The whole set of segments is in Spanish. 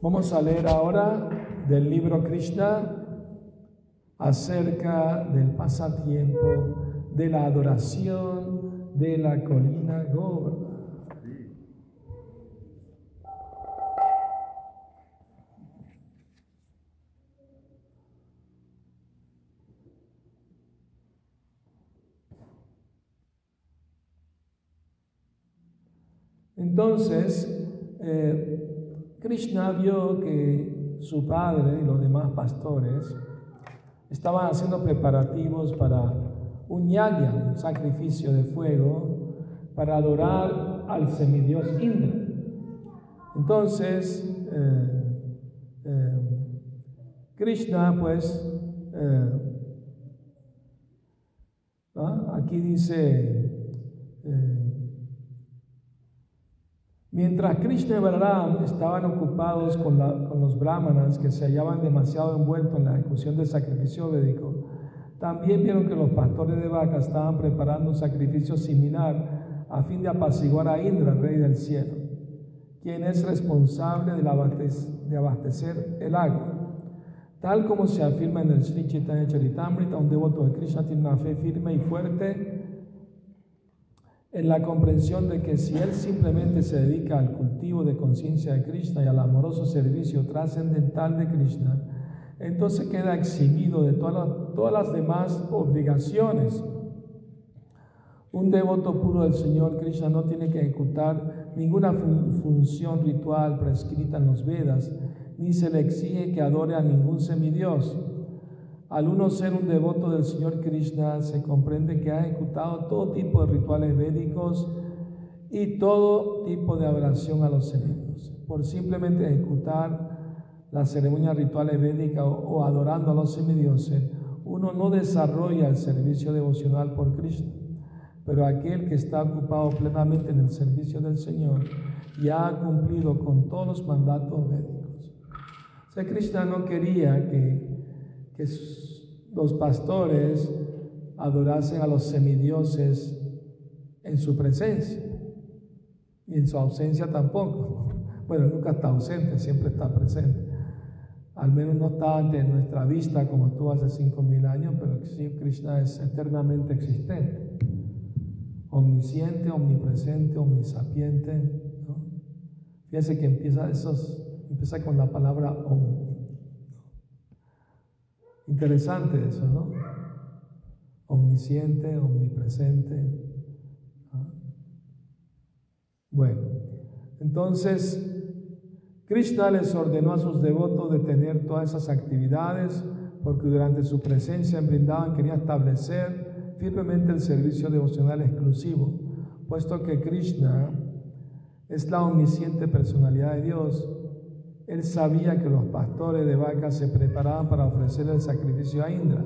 Vamos a leer ahora del libro Krishna acerca del pasatiempo de la adoración de la colina Governa. Entonces, eh, Krishna vio que su padre y los demás pastores estaban haciendo preparativos para un yagya, un sacrificio de fuego, para adorar al semidios Indra. Entonces, eh, eh, Krishna, pues, aquí dice, Mientras Krishna y Balaram estaban ocupados con, los brahmanas que se hallaban demasiado envueltos en la ejecución del sacrificio védico, también vieron que los pastores de vacas estaban preparando un sacrificio similar a fin de apaciguar a Indra, rey del cielo, quien es responsable de abastecer el agua. Tal como se afirma en el Sri Chaitanya Charitamrita, un devoto de Krishna tiene una fe firme y fuerte en la comprensión de que si él simplemente se dedica al cultivo de conciencia de Krishna y al amoroso servicio trascendental de Krishna, entonces queda eximido de todas todas las demás obligaciones. Un devoto puro del Señor Krishna no tiene que ejecutar ninguna función ritual prescrita en los Vedas, ni se le exige que adore a ningún semidios. Al uno ser un devoto del Señor Krishna, se comprende que ha ejecutado todo tipo de rituales védicos y todo tipo de adoración a los semidioses. Por simplemente ejecutar las ceremonias rituales védicas o, adorando a los semidioses, uno no desarrolla el servicio devocional por Krishna. Pero aquel que está ocupado plenamente en el servicio del Señor ya ha cumplido con todos los mandatos védicos. O sea, Krishna no quería que que los pastores adorasen a los semidioses en su presencia y en su ausencia tampoco. Bueno, nunca está ausente, siempre está presente. Al menos no está ante nuestra vista como tú hace cinco mil años, pero sí, Krishna es eternamente existente, omnisciente, omnipresente, omnisapiente. Fíjense que empieza, esos, empieza con la palabra om. Interesante eso, ¿no? Omnisciente, omnipresente. Bueno, entonces Krishna les ordenó a sus devotos de tener todas esas actividades porque durante su presencia en Brindavan quería establecer firmemente el servicio devocional exclusivo, puesto que Krishna es la omnisciente personalidad de Dios él sabía que los pastores de vacas se preparaban para ofrecer el sacrificio a Indra,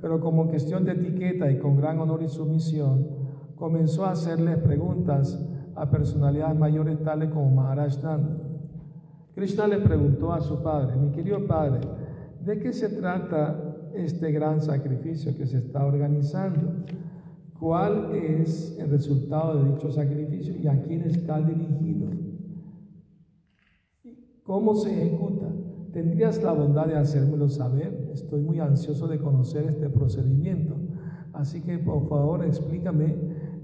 pero como cuestión de etiqueta y con gran honor y sumisión, comenzó a hacerles preguntas a personalidades mayores tales como Maharaj Nanda. Krishna le preguntó a su padre, mi querido padre, ¿de qué se trata este gran sacrificio que se está organizando? ¿Cuál es el resultado de dicho sacrificio y a quién está dirigido? ¿Cómo se ejecuta? ¿Tendrías la bondad de hacérmelo saber? Estoy muy ansioso de conocer este procedimiento. Así que por favor explícame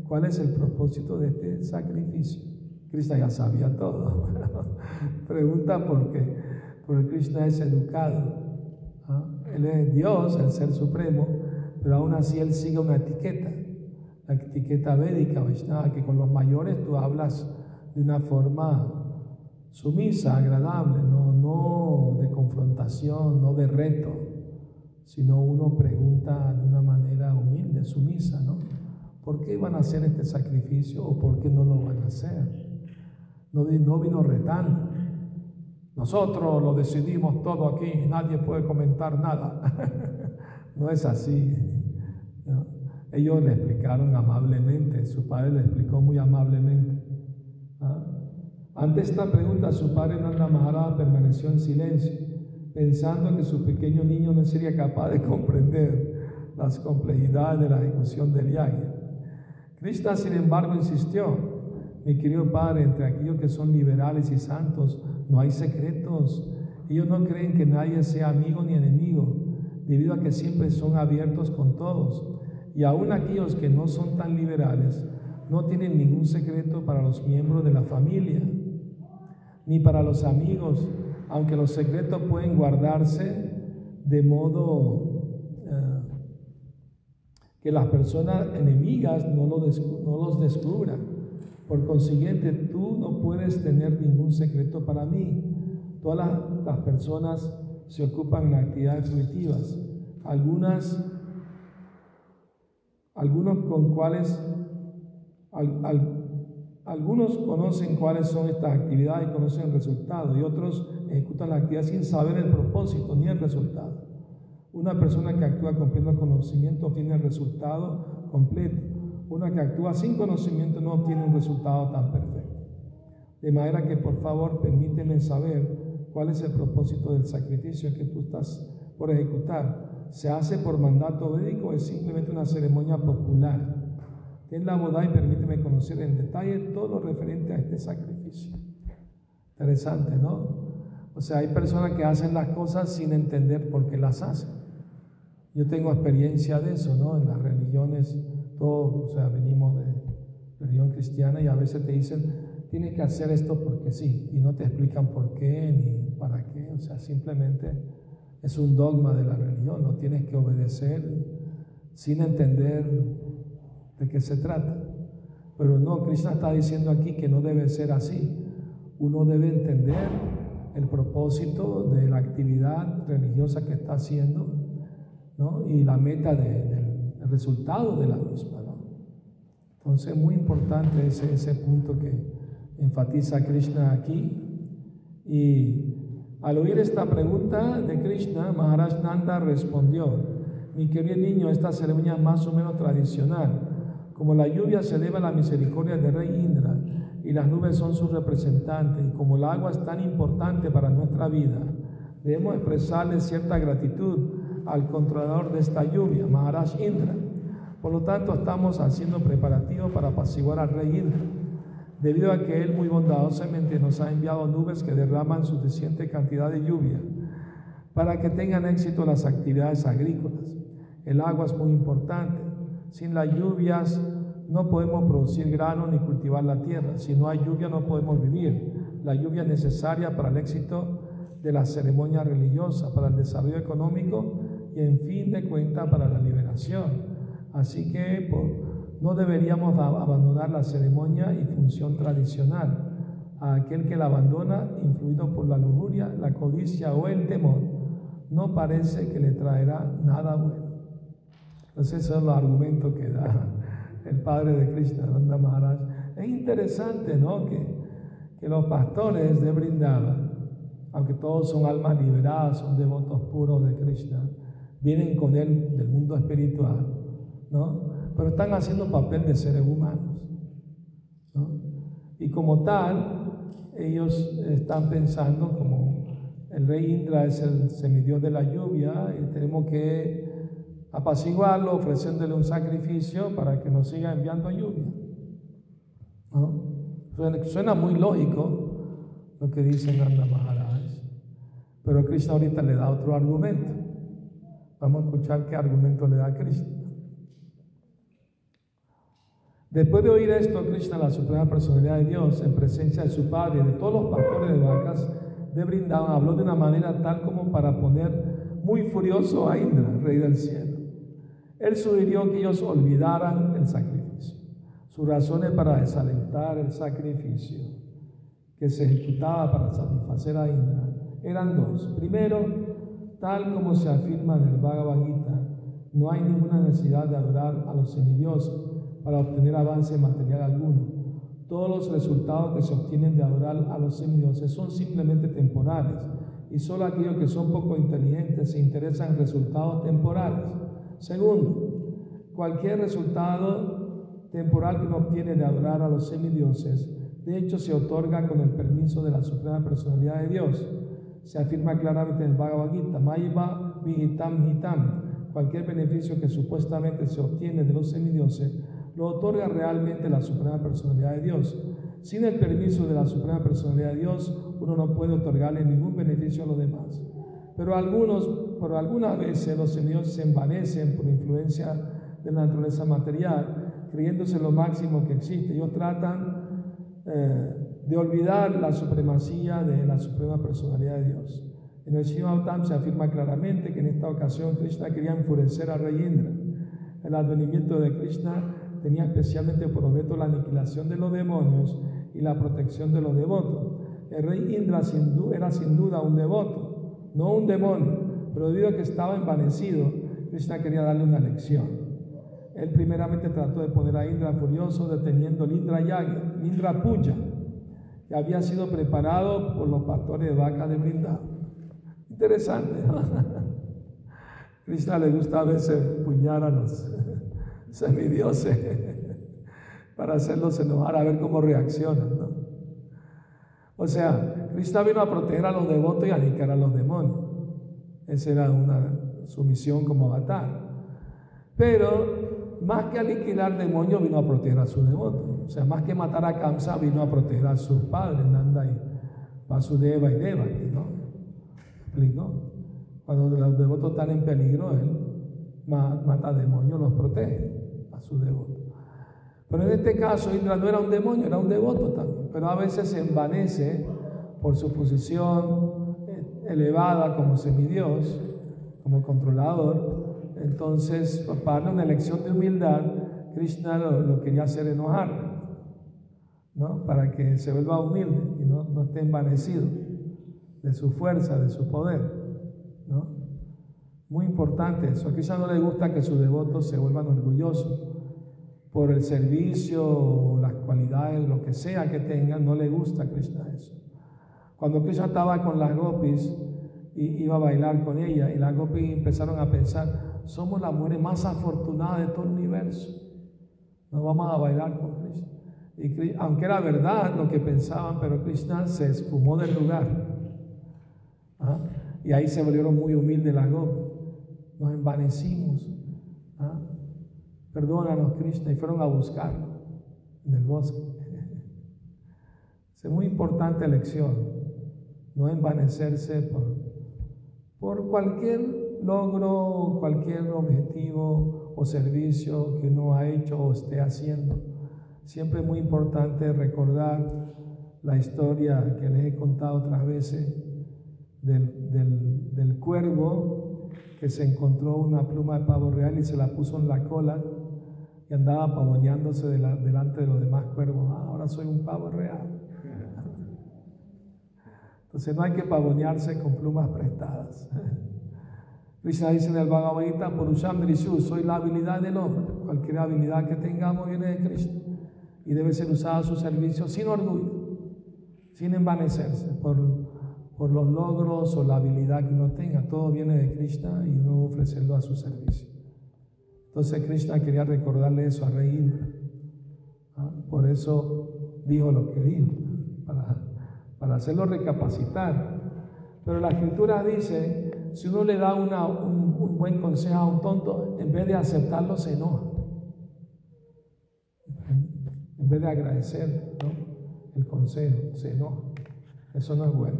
cuál es el propósito de este sacrificio. Krishna ya sabía todo. Pregunta por qué. Porque Krishna es educado. ¿ah? Él es Dios, el Ser Supremo, pero aún así Él sigue una etiqueta. La etiqueta védica, que con los mayores tú hablas de una forma sumisa, agradable, no, no de confrontación, no de reto, sino uno pregunta de una manera humilde, sumisa, ¿no? ¿Por qué van a hacer este sacrificio o por qué no lo van a hacer? No, no vino retando. Nosotros lo decidimos todo aquí, nadie puede comentar nada. no es así. Ellos le explicaron amablemente, su padre le explicó muy amablemente. Ante esta pregunta, su padre Nanda Maharaj permaneció en silencio, pensando que su pequeño niño no sería capaz de comprender las complejidades de la ejecución del yagya. Krishna, sin embargo, insistió, Mi querido Padre, entre aquellos que son liberales y santos, no hay secretos. Ellos no creen que nadie sea amigo ni enemigo, debido a que siempre son abiertos con todos. Y aún aquellos que no son tan liberales, no tienen ningún secreto para los miembros de la familia, ni para los amigos, aunque los secretos pueden guardarse de modo eh, que las personas enemigas no, los descubran. Por consiguiente, tú no puedes tener ningún secreto para mí. Todas las, personas se ocupan de actividades fruitivas. Algunas, algunos con cuales, algunos conocen cuáles son estas actividades y conocen el resultado, y otros ejecutan la actividad sin saber el propósito ni el resultado. Una persona que actúa con pleno conocimiento obtiene el resultado completo una que actúa sin conocimiento no obtiene un resultado tan perfecto. De manera que por favor permíteme saber cuál es el propósito del sacrificio que tú estás por ejecutar. ¿Se hace por mandato médico o es simplemente una ceremonia popular? Ten la boda y permíteme conocer en detalle todo lo referente a este sacrificio. Interesante, ¿no? O sea, hay personas que hacen las cosas sin entender por qué las hacen. Yo tengo experiencia de eso, ¿no? En las religiones todos, o sea, venimos de religión cristiana y a veces te dicen, tienes que hacer esto porque sí, y no te explican por qué ni para qué, o sea, simplemente es un dogma de la religión, lo tienes que obedecer sin entender de qué se trata. Pero no, Cristo está diciendo aquí que no debe ser así. Uno debe entender el propósito de la actividad religiosa que está haciendo ¿no? y la meta de, el resultado de la misma. ¿no? Entonces, muy importante ese, ese punto que enfatiza Krishna aquí. Y al oír esta pregunta de Krishna, Maharaj Nanda respondió, mi querido niño, esta ceremonia más o menos tradicional. Como la lluvia se eleva la misericordia del rey Indra y las nubes son sus representantes, y como el agua es tan importante para nuestra vida, debemos expresarle cierta gratitud al controlador de esta lluvia, Maharaj Indra. Por lo tanto, estamos haciendo preparativos para apaciguar al rey Indra, debido a que él muy bondadosamente nos ha enviado nubes que derraman suficiente cantidad de lluvia para que tengan éxito las actividades agrícolas. El agua es muy importante. Sin las lluvias no podemos producir grano ni cultivar la tierra. Si no hay lluvia no podemos vivir. La lluvia es necesaria para el éxito de la ceremonia religiosa, para el desarrollo económico y en fin de cuentas para la liberación. Así que no deberíamos abandonar la ceremonia y función tradicional. A aquel que la abandona, influido por la lujuria, la codicia o el temor, no parece que le traerá nada bueno. Entonces, esos son los argumentos que da el padre de Krishna, Nanda Maharaj. Es interesante, ¿no? Que, que los pastores de Brindava, aunque todos son almas liberadas, son devotos puros de Krishna, vienen con él del mundo espiritual, ¿no? Pero están haciendo papel de seres humanos, ¿no? Y como tal, ellos están pensando como el rey Indra es el semidios de la lluvia y tenemos que apaciguarlo ofreciéndole un sacrificio para que nos siga enviando lluvia. ¿no? Suena, muy lógico lo que dice Nanda Maharaj, pero Krishna ahorita le da otro argumento. Vamos a escuchar qué argumento le da Cristo. Después de oír esto, Krishna, la suprema personalidad de Dios, en presencia de su padre y de todos los pastores de vacas de Brindavan, habló de una manera tal como para poner muy furioso a Indra, rey del cielo. Él sugirió que ellos olvidaran el sacrificio. Sus razones para desalentar el sacrificio que se ejecutaba para satisfacer a Indra eran dos. Primero, tal como se afirma en el Bhagavad Gita, no hay ninguna necesidad de adorar a los semidioses para obtener avance material alguno. Todos los resultados que se obtienen de adorar a los semidioses son simplemente temporales y solo aquellos que son poco inteligentes se interesan en resultados temporales. Segundo, cualquier resultado temporal que uno obtiene de adorar a los semidioses, de hecho se otorga con el permiso de la Suprema Personalidad de Dios se afirma claramente en el Bhagavad Gita, Maiva Vihitam Hitam, cualquier beneficio que supuestamente se obtiene de los semidioses, lo otorga realmente la suprema personalidad de Dios. sin el permiso de la Suprema Personalidad de Dios, uno no puede otorgarle ningún beneficio a los demás. Pero algunos, por algunas veces los semidioses se envanecen por influencia de la naturaleza material, creyéndose lo máximo que existe. Ellos tratan eh, de olvidar la supremacía de la Suprema Personalidad de Dios. En el Shiva se afirma claramente que en esta ocasión Krishna quería enfurecer a Rey Indra. El advenimiento de Krishna tenía especialmente por objeto la aniquilación de los demonios y la protección de los devotos. El rey Indra era sin duda un devoto, no un demonio, pero debido a que estaba envanecido, Krishna quería darle una lección. Él primeramente trató de poner a Indra furioso deteniendo el Indra Yagya, Indra Puya, que había sido preparado por los pastores de vaca de Brinda. Interesante. Krishna le gusta a veces puñar a los semidioses para hacerlos enojar a ver cómo reaccionan. ¿no? O sea, Cristo vino a proteger a los devotos y a aniquilar a los demonios. Esa era una, su misión como avatar. Pero más que aniquilar demonios, vino a proteger a sus devotos. O sea, más que matar a Kamsa, vino a proteger a sus padres, Nanda y Vasudeva y Devaki, ¿no? ¿Explicó? Cuando los devotos están en peligro, él mata demonios, los protege a sus devotos. Pero en este caso Indra no era un demonio, era un devoto también. Pero a veces se envanece por su posición elevada como semidios, como controlador. Entonces, para una lección de humildad, Krishna lo, quería hacer enojar, ¿no? Para que se vuelva humilde y no, no esté envanecido de su fuerza, de su poder, ¿no? Muy importante eso. A Krishna no le gusta que sus devotos se vuelvan orgullosos por el servicio, las cualidades, lo que sea que tengan, no le gusta a Krishna eso. Cuando Krishna estaba con las gopis y iba a bailar con ella, y las gopis empezaron a pensar, somos las mujeres más afortunadas de todo el universo. No vamos a bailar con Krishna. Y, aunque era verdad lo que pensaban, pero Krishna se esfumó del lugar. ¿ah? Y ahí se volvieron muy humildes las gopis. Nos envanecimos. ¿ah? Perdónanos, Krishna, y fueron a buscarlo en el bosque. Es muy importante lección, no envanecerse por, por cualquier logro, cualquier objetivo o servicio que uno ha hecho o esté haciendo. Siempre es muy importante recordar la historia que les he contado otras veces del, del, del cuervo que se encontró una pluma de pavo real y se la puso en la cola y andaba pavoneándose delante de los demás cuervos. Ah, ahora soy un pavo real. Entonces no hay que pavonearse con plumas prestadas. Krishna dice en el Bhagavad Gita, por Drishu, soy la habilidad del hombre. Cualquier habilidad que tengamos viene de Cristo y debe ser usada a su servicio sin orgullo, sin envanecerse por, por los logros o la habilidad que uno tenga. Todo viene de Krishna y uno ofrecerlo a su servicio. Entonces Krishna quería recordarle eso a Rey Indra. Por eso dijo lo que dijo, para, para hacerlo recapacitar. Pero la escritura dice, si uno le da un, buen consejo a un tonto, en vez de aceptarlo se enoja. En vez de agradecer el consejo, se enoja. Eso no es bueno.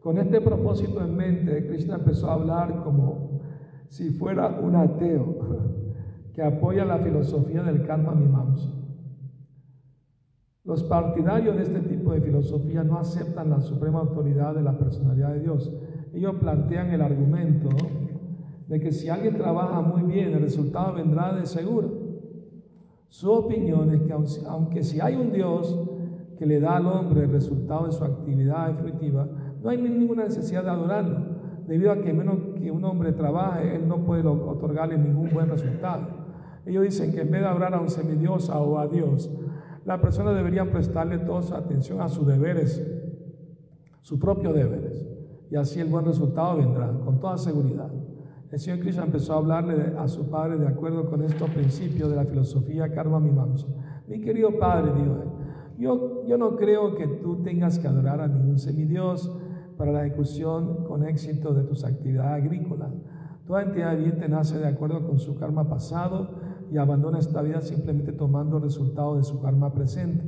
Con este propósito en mente, Krishna empezó a hablar como si fuera un ateo que apoya la filosofía del karma mimamsa. Los partidarios de este tipo de filosofía no aceptan la suprema autoridad de la personalidad de Dios. Ellos plantean el argumento de que si alguien trabaja muy bien, el resultado vendrá de seguro. Su opinión es que aunque si hay un Dios que le da al hombre el resultado de su actividad efectiva, no hay ninguna necesidad de adorarlo debido a que menos que un hombre trabaje, él no puede otorgarle ningún buen resultado. Ellos dicen que en vez de hablar a un semidiosa o a Dios, la persona debería prestarle toda su atención a sus deberes, sus propios deberes, y así el buen resultado vendrá, con toda seguridad. El Señor Cristo empezó a hablarle a su padre de acuerdo con estos principios de la filosofía Karma Mimamsa. Mi querido padre, dijo yo, yo no creo que tú tengas que adorar a ningún semidios, para la ejecución con éxito de tus actividades agrícolas. Toda entidad viviente nace de acuerdo con su karma pasado y abandona esta vida simplemente tomando resultados de su karma presente.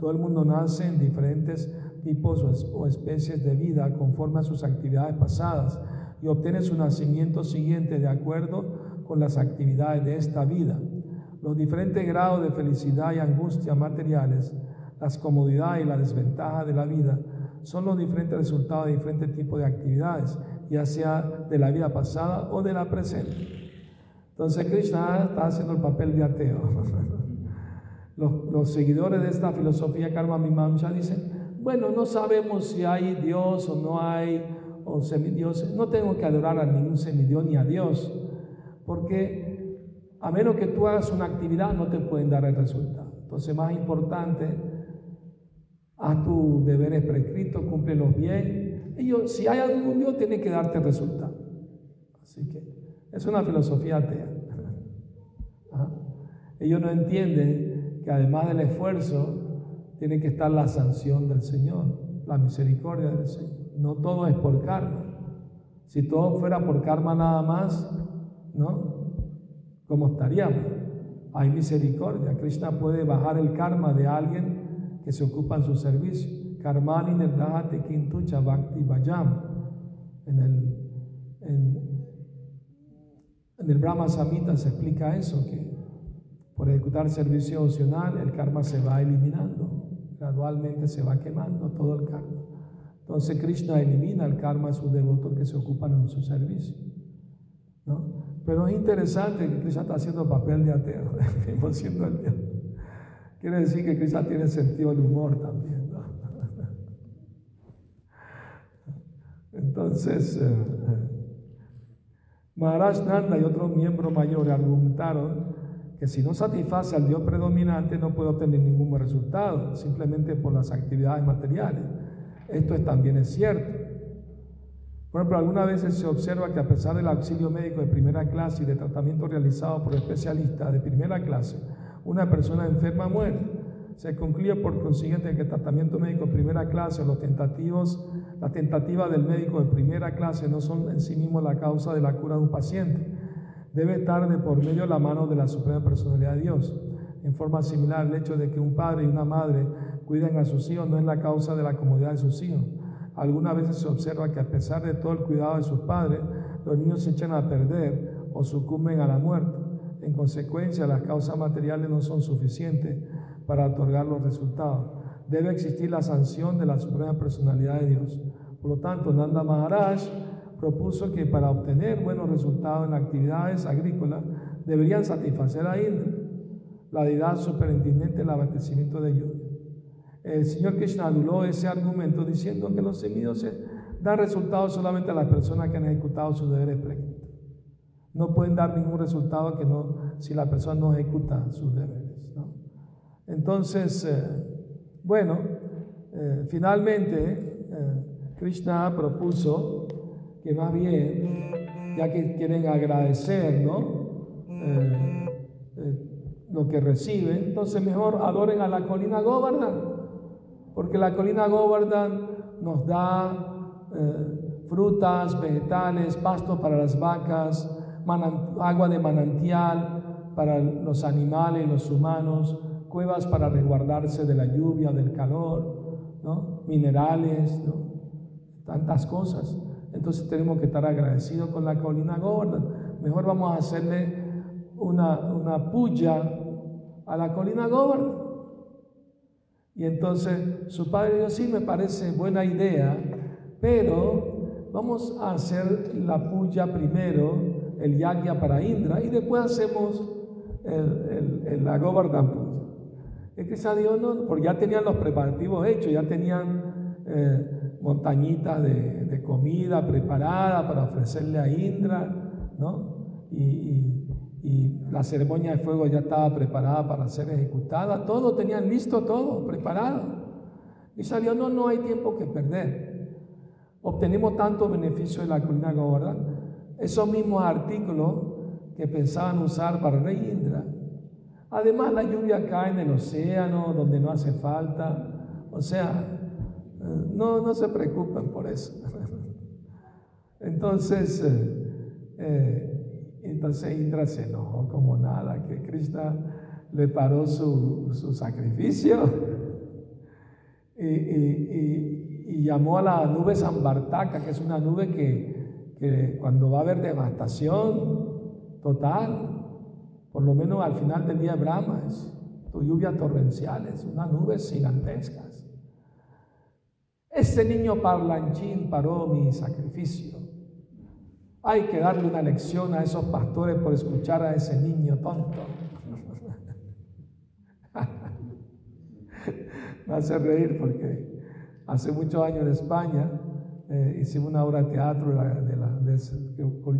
Todo el mundo nace en diferentes tipos o especies de vida conforme a sus actividades pasadas y obtiene su nacimiento siguiente de acuerdo con las actividades de esta vida. Los diferentes grados de felicidad y angustia materiales, las comodidades y la desventaja de la vida son los diferentes resultados de diferentes tipos de actividades, ya sea de la vida pasada o de la presente. Entonces Krishna está haciendo el papel de ateo. Los, seguidores de esta filosofía Karma Mimamsa dicen, bueno, no sabemos si hay Dios o no hay, o semidioses. No tengo que adorar a ningún semidios ni a Dios, porque a menos que tú hagas una actividad no te pueden dar el resultado. Entonces, más importante, haz tus deberes prescritos, cúmplelos bien. Ellos, si hay algún Dios, tiene que darte el resultado. Así que es una filosofía atea. Ellos no entienden que además del esfuerzo, tiene que estar la sanción del Señor, la misericordia del Señor. No todo es por karma. Si todo fuera por karma nada más, ¿no? ¿Cómo estaríamos? Hay misericordia. Krishna puede bajar el karma de alguien que se ocupa en su servicio. Karmani nirdhate kintucha bhakti vayam. En el, en el Brahma Samhita se explica eso, que por ejecutar servicio opcional el karma se va eliminando. Gradualmente se va quemando todo el karma. Entonces Krishna elimina el karma a sus devotos que se ocupan en su servicio. ¿no? Pero es interesante que Krishna está haciendo papel de ateo, siendo Quiere decir que Krishna tiene sentido del humor también. Entonces, eh, eh, Maharaj Nanda y otros miembros mayores argumentaron que si no satisface al Dios predominante no puede obtener ningún resultado, simplemente por las actividades materiales. Esto también es cierto. Por ejemplo, algunas veces se observa que a pesar del auxilio médico de primera clase y de tratamiento realizado por especialistas de primera clase, una persona enferma muere. Se concluye por consiguiente que el tratamiento médico de primera clase o los tentativos, las tentativas del médico de primera clase no son en sí mismos la causa de la cura de un paciente. Debe estar de por medio la mano de la Suprema Personalidad de Dios. En forma similar, el hecho de que un padre y una madre cuiden a sus hijos no es la causa de la comodidad de sus hijos. Algunas veces se observa que a pesar de todo el cuidado de sus padres, los niños se echan a perder o sucumben a la muerte. En consecuencia, las causas materiales no son suficientes para otorgar los resultados. Debe existir la sanción de la Suprema Personalidad de Dios. Por lo tanto, Nanda Maharaj propuso que para obtener buenos resultados en actividades agrícolas deberían satisfacer a Indra, la deidad superintendente del abastecimiento de lluvia el señor Krishna anuló ese argumento diciendo que los se dan resultados solamente a las personas que han ejecutado sus deberes prácticos. No pueden dar ningún resultado que no, si la persona no ejecuta sus deberes. Entonces, eh, bueno, eh, finalmente eh, Krishna propuso que más bien, ya que quieren agradecer ¿no? lo que reciben, entonces mejor adoren a la colina Govardhan porque la colina Govardhan nos da frutas, vegetales, pasto para las vacas, agua de manantial para los animales, los humanos, cuevas para resguardarse de la lluvia, del calor, ¿no? minerales, tantas cosas. Entonces tenemos que estar agradecidos con la colina Govardhan. Mejor vamos a hacerle una, una puya a la colina Govardhan. Y entonces su padre dijo, sí, me parece buena idea, pero vamos a hacer la puya primero, el yagya para Indra, y después hacemos el, la Govardhan puya. Es que dijo, no, porque ya tenían los preparativos hechos, ya tenían eh, montañitas de, comida preparada para ofrecerle a Indra, ¿no? y la ceremonia de fuego ya estaba preparada para ser ejecutada, todo tenían listo, todo preparado. Y salió, no, no hay tiempo que perder. Obtenemos tanto beneficio de la colina Gorda, esos mismos artículos que pensaban usar para Rey Indra. Además, la lluvia cae en el océano donde no hace falta. O sea, no, no se preocupen por eso. Entonces, eh, eh entonces Indra se enojó como nada, que Krishna le paró su, su sacrificio. y, llamó a la nube Sambartaca, que es una nube que, que cuando va a haber devastación total, por lo menos al final del día Brahma, es lluvias torrenciales, unas nubes gigantescas. Este niño parlanchín paró mi sacrificio. Hay que darle una lección a esos pastores por escuchar a ese niño tonto. Me hace reír porque hace muchos años en España eh, hicimos una obra de teatro de, la, de,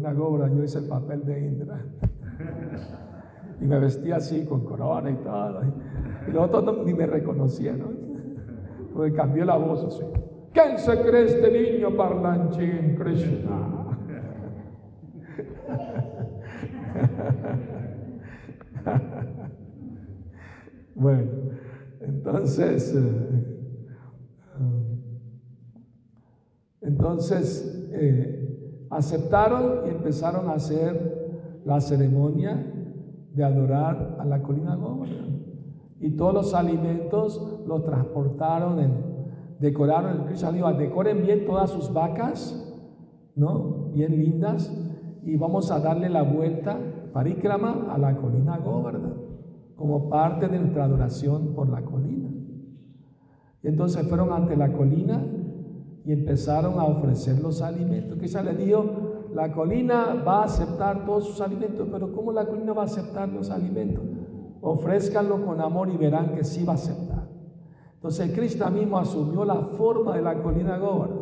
la, Gobra, yo hice el papel de Indra. y me vestía así con corona y todo. Y los otros ni me reconocieron, porque cambió la voz así. ¿Quién se cree este niño parlanchín Krishna? bueno, entonces, eh, entonces eh, aceptaron y empezaron a hacer la ceremonia de adorar a la colina Gómora. Y todos los alimentos los transportaron, en, decoraron, el Cristo dijo, decoren bien todas sus vacas, ¿no? Bien lindas, y vamos a darle la vuelta, parikrama, a la colina Govardhan, como parte de nuestra adoración por la colina. Y entonces fueron ante la colina y empezaron a ofrecer los alimentos. Que le dijo, la colina va a aceptar todos sus alimentos, pero ¿cómo la colina va a aceptar los alimentos? Ofrézcanlo con amor y verán que sí va a aceptar. Entonces Cristo mismo asumió la forma de la colina Góbara,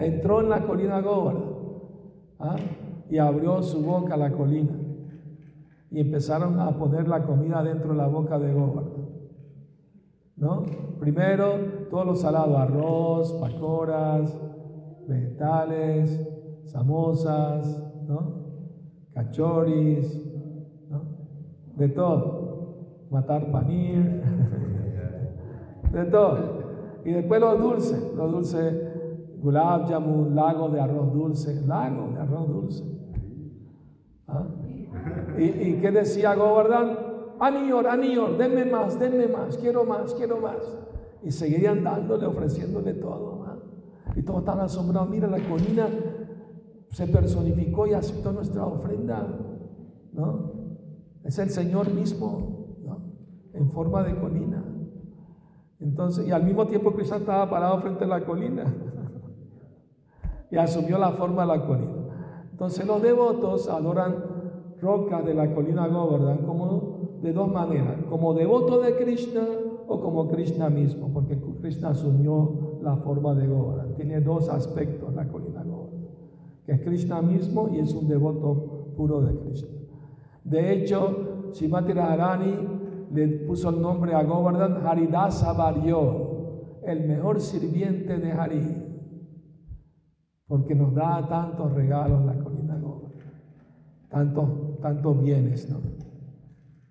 entró en la colina Góbara ¿ah? y abrió su boca a la colina y empezaron a poner la comida dentro de la boca de Góbara. ¿No? Primero, todos los salados, arroz, pacoras, vegetales, samosas, ¿no? cachoris, ¿no? de todo, matar panir, de todo. Y después los dulces, los dulces, gulab jamun, lago de arroz dulce, lago de arroz dulce. ¿Ah? ¿Y, ¿Y, qué decía Govardhan? Anior, Anior, denme más, denme más, quiero más, quiero más. Y seguirían dándole, ofreciéndole todo. ¿ah? Y todos estaban asombrados. Mira la colina se personificó y aceptó nuestra ofrenda, ¿no? Es el Señor mismo, ¿no? En forma de colina. Entonces, y al mismo tiempo Cristo estaba parado frente a la colina y asumió la forma de la colina. Entonces los devotos adoran roca de la colina Govardhan como de dos maneras, como devoto de Krishna o como Krishna mismo, porque Krishna asumió la forma de Govardhan. Tiene dos aspectos la colina que es Krishna mismo y es un devoto puro de Krishna. De hecho, Shimati Radharani le puso el nombre a Govardhan Haridasa Varyo, el mejor sirviente de Hari, porque nos da tantos regalos la colina Govardhan, tantos, tantos bienes, ¿no?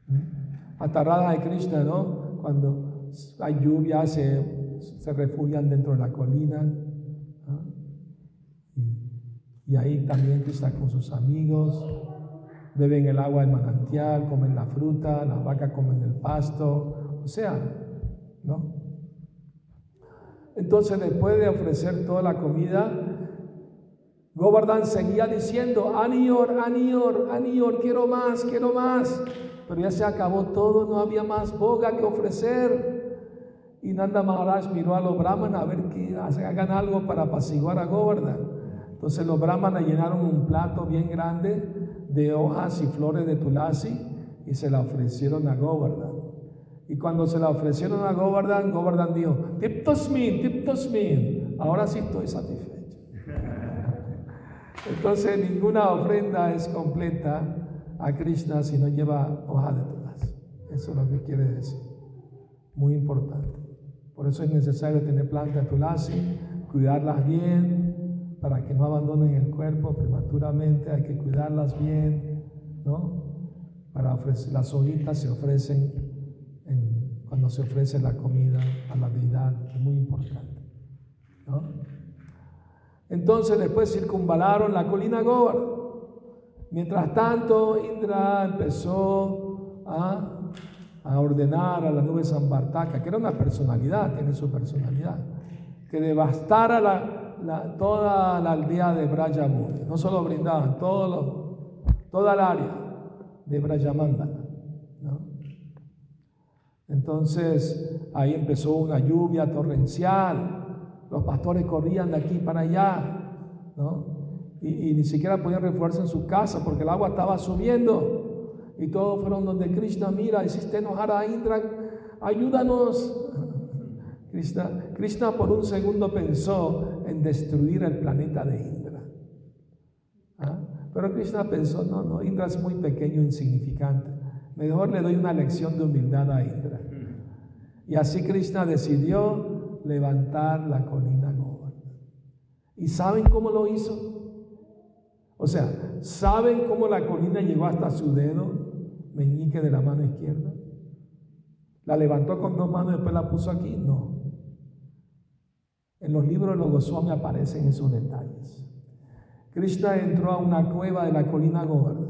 ¿Mm? Hasta Radha de Krishna, ¿no? Cuando hay lluvia se, se refugian dentro de la colina y ahí también está con sus amigos, beben el agua del manantial, comen la fruta, las vacas comen el pasto, o sea, ¿no? Entonces, después de ofrecer toda la comida, Govardhan seguía diciendo, Anior, Anior, Anior, quiero más, quiero más. Pero ya se acabó todo, no había más boga que ofrecer. Y Nanda Maharaj miró a los brahmanas a ver que hagan algo para apaciguar a Govardhan. Entonces los brahmanas llenaron un plato bien grande de hojas y flores de tulasi y se la ofrecieron a Govardhan. Y cuando se la ofrecieron a Govardhan, Govardhan dijo, Tiptosmin, Tiptosmin, ahora sí estoy satisfecho. Entonces ninguna ofrenda es completa a Krishna si no lleva hoja de tulasi. Eso es lo que quiere decir. Muy importante. Por eso es necesario tener plantas tulasi, cuidarlas bien, para que no abandonen el cuerpo prematuramente, hay que cuidarlas bien, ¿no? Para ofrecer, las hojitas se ofrecen cuando se ofrece la comida a la deidad, es muy importante, ¿no? Entonces después circunvalaron la colina Gobar. Mientras tanto, Indra empezó a a ordenar a la nube Sambartaca, que era una personalidad, tiene su personalidad, que devastara la, toda la aldea de Brayamuni, no solo brindaban, todo toda el área de Brayamanda. Entonces ahí empezó una lluvia torrencial, los pastores corrían de aquí para allá, y, ni siquiera podían refuerzo en su casa porque el agua estaba subiendo. Y todos fueron donde Krishna, mira, hiciste enojar a Indra, ayúdanos. Krishna, Krishna por un segundo pensó en destruir el planeta de Indra. ¿Ah? Pero Krishna pensó, no, no, Indra es muy pequeño, insignificante. Mejor le doy una lección de humildad a Indra. Y así Krishna decidió levantar la colina Govardhan. ¿Y saben cómo lo hizo? O sea, ¿saben cómo la colina llegó hasta su dedo? meñique de la mano izquierda? ¿La levantó con dos manos y después la puso aquí? No. En los libros de los Goswami aparecen esos detalles. Krishna entró a una cueva de la colina Govardhan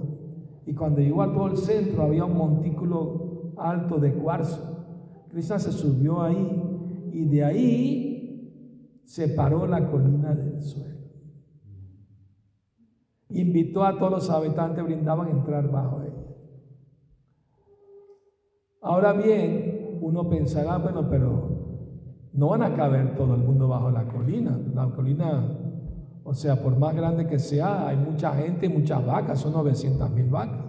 y cuando llegó a todo el centro había un montículo alto de cuarzo. Krishna se subió ahí y de ahí separó la colina del suelo. Invitó a todos los habitantes brindaban entrar bajo él. Ahora bien, uno pensará, bueno, pero no van a caber todo el mundo bajo la colina. La colina, o sea, por más grande que sea, hay mucha gente, muchas vacas, son 900 mil vacas.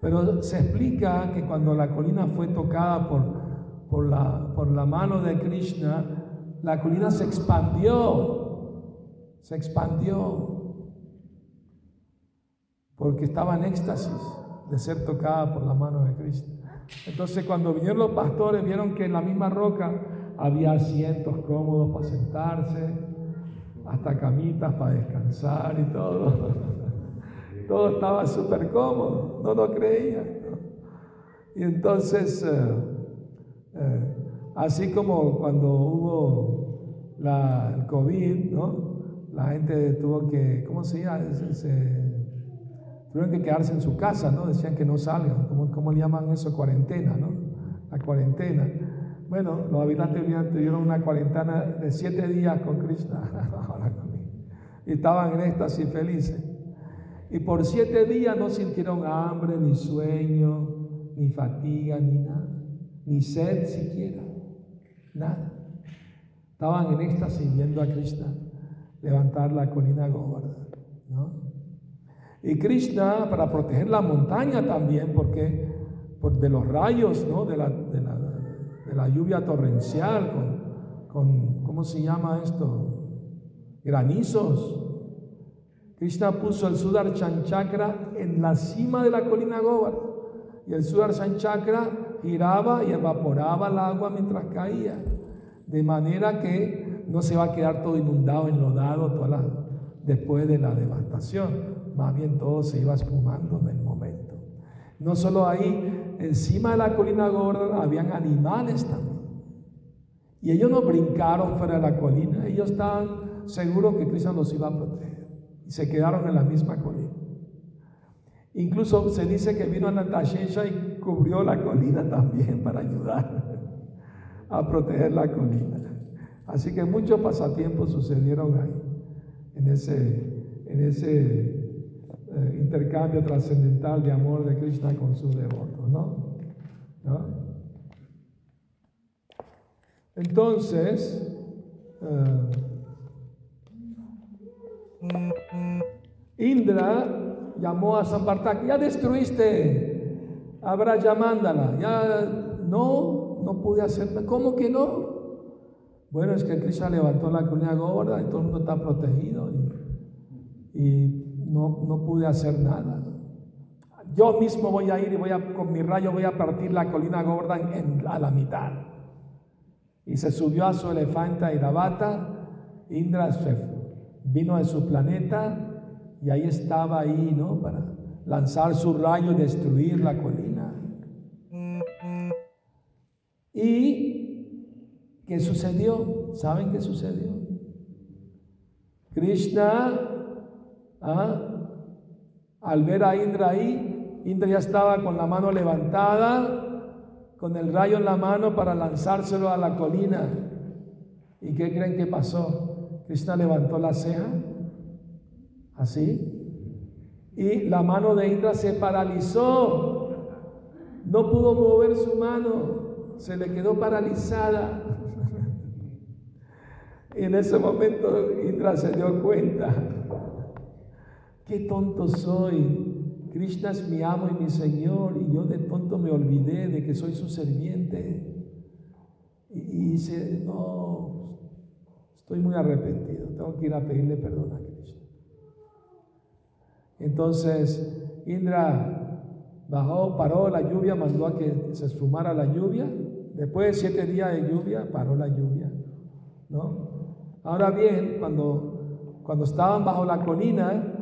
Pero se explica que cuando la colina fue tocada por, por, la, por la mano de Krishna, la colina se expandió, se expandió, porque estaba en éxtasis de ser tocada por la mano de Cristo. Entonces cuando vinieron los pastores vieron que en la misma roca había asientos cómodos para sentarse, hasta camitas para descansar y todo. Todo estaba súper cómodo, no lo creían. Y entonces, eh, eh, así como cuando hubo la, el COVID, ¿no? la gente tuvo que, ¿cómo se llama? Se, Tuvieron que quedarse en su casa, ¿no? Decían que no salgan. ¿Cómo, cómo le llaman eso? Cuarentena, ¿no? La cuarentena. Bueno, los habitantes tuvieron una cuarentena de siete días con Krishna. y estaban en éxtasis felices. Y por siete días no sintieron hambre, ni sueño, ni fatiga, ni nada. Ni sed siquiera. Nada. Estaban en éxtasis viendo a Krishna levantar la colina Govardhan. ¿no? Y Krishna, para proteger la montaña también, porque de los rayos, ¿no? de, la, de, la, de la lluvia torrencial, con, con, ¿cómo se llama esto? Granizos. Krishna puso el Sudarshan Chakra en la cima de la colina Gobar. Y el Sudarshan Chakra giraba y evaporaba el agua mientras caía. De manera que no se va a quedar todo inundado, enlodado toda después de la devastación más bien todo se iba espumando en el momento. No solo ahí, encima de la colina gorda habían animales también. Y ellos no brincaron fuera de la colina, ellos estaban seguros que Cristo los iba a proteger. Se quedaron en la misma colina. Incluso se dice que vino a Natashesha y cubrió la colina también para ayudar a proteger la colina. Así que muchos pasatiempos sucedieron ahí, en ese, en ese eh, intercambio trascendental de amor de Krishna con sus devotos, ¿no? Entonces, eh, Indra llamó a Sampartak, ya destruiste a Brajamandala, ya no, no pude hacer. ¿Cómo que no? Bueno, es que Krishna levantó la colina gorda y todo el mundo está protegido. y no, pude hacer nada. Yo mismo voy a ir y voy a, con mi rayo voy a partir la colina gorda en, a la mitad. Y se subió a su elefante Irabata. Indra vino de su planeta y ahí estaba ahí, ¿no? Para lanzar su rayo y destruir la colina. ¿Y qué sucedió? ¿Saben qué sucedió? Krishna ¿Ah? Al ver a Indra ahí, Indra ya estaba con la mano levantada, con el rayo en la mano para lanzárselo a la colina. ¿Y qué creen que pasó? Krishna levantó la ceja, así, y la mano de Indra se paralizó. No pudo mover su mano, se le quedó paralizada. Y en ese momento Indra se dio cuenta, qué tonto soy. Krishna es mi amo y mi Señor y yo de tonto me olvidé de que soy su serviente. Y, dice, no, estoy muy arrepentido, tengo que ir a pedirle perdón a Krishna. Entonces Indra bajó, paró la lluvia, mandó a que se esfumara la lluvia. Después de siete días de lluvia, paró la lluvia. ¿no? Ahora bien, cuando, cuando estaban bajo la colina,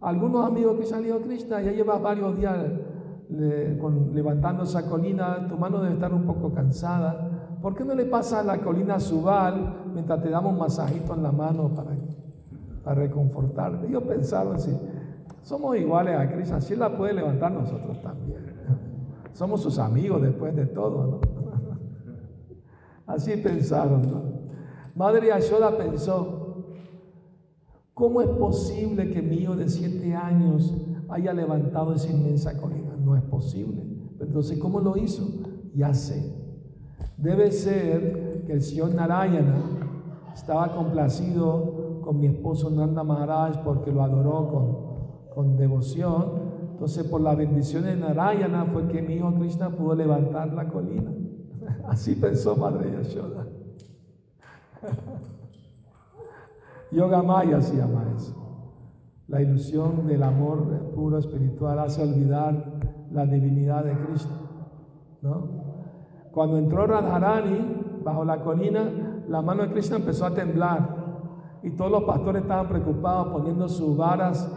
algunos amigos que salió Krishna, ya llevas varios días levantando esa colina, tu mano debe estar un poco cansada. ¿Por qué no le pasa a la colina Subal mientras te damos un masajito en la mano para, para reconfortarte? Ellos pensaron, sí, somos iguales a Krishna, si Él la puede levantar nosotros también. Somos sus amigos después de todo, ¿no? Así pensaron, ¿no? Madre Ashoda pensó, ¿cómo es posible que mi hijo de siete años haya levantado esa inmensa colina? No es posible. Entonces, ¿cómo lo hizo? Ya sé. Debe ser que el señor Narayana estaba complacido con mi esposo Nanda Maharaj porque lo adoró con, con devoción. Entonces, por la bendición de Narayana fue que mi hijo Krishna pudo levantar la colina. Así pensó Madre Yashoda. Yoga Maya se llama eso. La ilusión del amor puro espiritual hace olvidar la divinidad de Cristo. Cuando entró Radharani bajo la colina, la mano de Cristo empezó a temblar y todos los pastores estaban preocupados poniendo sus varas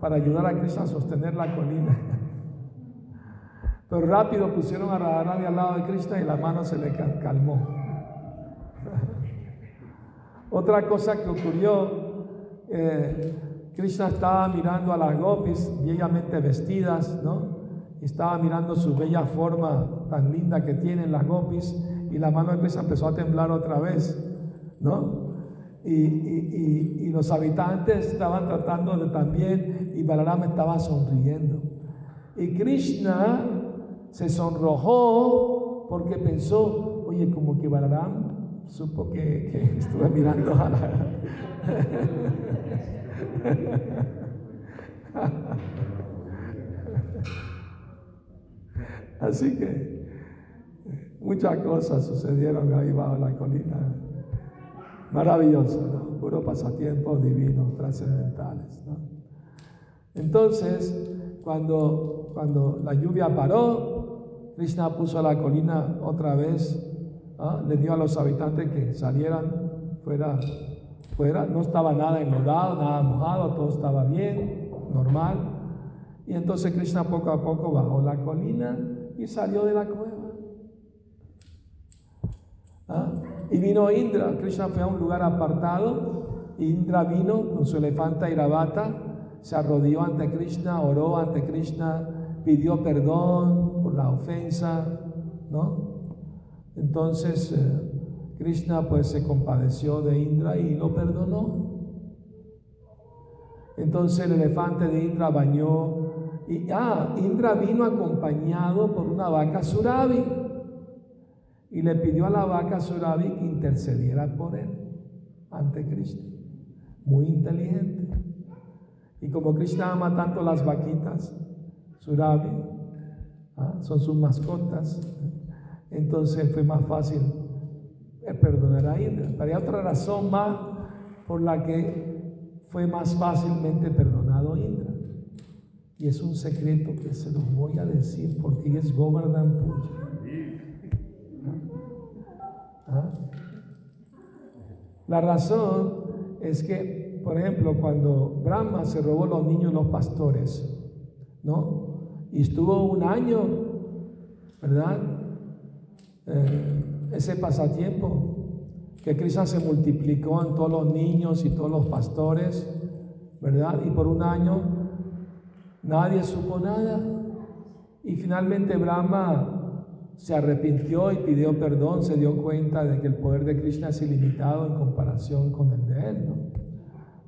para ayudar a Cristo a sostener la colina. Pero rápido pusieron a Radharani al lado de Cristo y la mano se le calmó. Otra cosa que ocurrió, eh, Krishna estaba mirando a las gopis bellamente vestidas, ¿no? estaba mirando su bella forma tan linda que tienen las gopis y la mano de Krishna empezó a temblar otra vez, ¿no? Y, los habitantes estaban tratando de también y Balaram estaba sonriendo. Y Krishna se sonrojó porque pensó, oye, como que Balaram supo que, estuve mirando a la... Así que muchas cosas sucedieron ahí bajo la colina. Maravilloso, ¿no? Puro pasatiempos divinos, trascendentales. Entonces, cuando, cuando la lluvia paró, Krishna puso la colina otra vez ¿ah? le dio a los habitantes que salieran fuera, fuera, no estaba nada enlodado, nada mojado, todo estaba bien, normal. Y entonces Krishna poco a poco bajó la colina y salió de la cueva. ¿Ah? Y vino Indra, Krishna fue a un lugar apartado, Indra vino con su elefante Iravata, se arrodilló ante Krishna, oró ante Krishna, pidió perdón por la ofensa, ¿no? Entonces eh, Krishna pues se compadeció de Indra y lo perdonó. Entonces el elefante de Indra bañó y ah, Indra vino acompañado por una vaca Surabi y le pidió a la vaca Surabi que intercediera por él ante Krishna. Muy inteligente. Y como Krishna ama tanto las vaquitas, Surabi, ah, son sus mascotas, entonces fue más fácil eh, perdonar a Indra. Pero hay otra razón más por la que fue más fácilmente perdonado Indra. Y es un secreto que se los voy a decir porque es Govardhan Puja. ¿Ah? ¿Ah? La razón es que, por ejemplo, cuando Brahma se robó los niños los pastores, ¿no? Y estuvo un año, ¿verdad? Eh, ese pasatiempo, que Cristo se multiplicó en todos los niños y todos los pastores, ¿verdad? Y por un año nadie supo nada. Y finalmente Brahma se arrepintió y pidió perdón, se dio cuenta de que el poder de Krishna es ilimitado en comparación con el de él.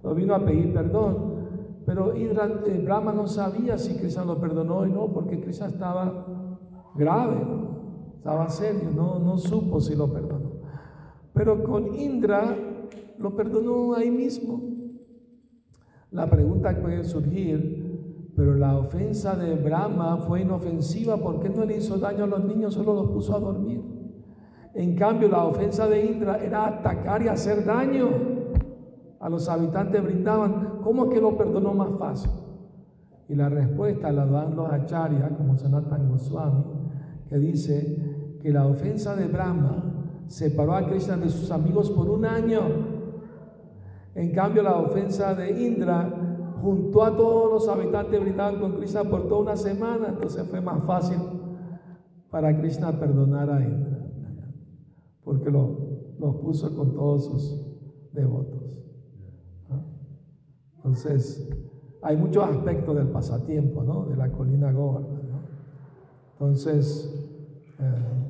¿no? vino a pedir perdón, pero eh, Brahma no sabía si Krishna lo perdonó o no, porque Krishna estaba grave, estaba serio, no, no supo si lo perdonó. Pero con Indra lo perdonó ahí mismo. La pregunta puede surgir, pero la ofensa de Brahma fue inofensiva porque no le hizo daño a los niños, solo los puso a dormir. En cambio, la ofensa de Indra era atacar y hacer daño a los habitantes brindaban. ¿Cómo que lo perdonó más fácil? Y la respuesta la dan los acharyas, como Sanatan Goswami, que dice que la ofensa de Brahma separó a Krishna de sus amigos por un año. En cambio, la ofensa de Indra juntó a todos los habitantes brindaban con Krishna por toda una semana, entonces fue más fácil para Krishna perdonar a Indra, porque lo, lo puso con todos sus devotos. Entonces, hay muchos aspectos del pasatiempo, ¿no? De la colina ¿no? Entonces, eh,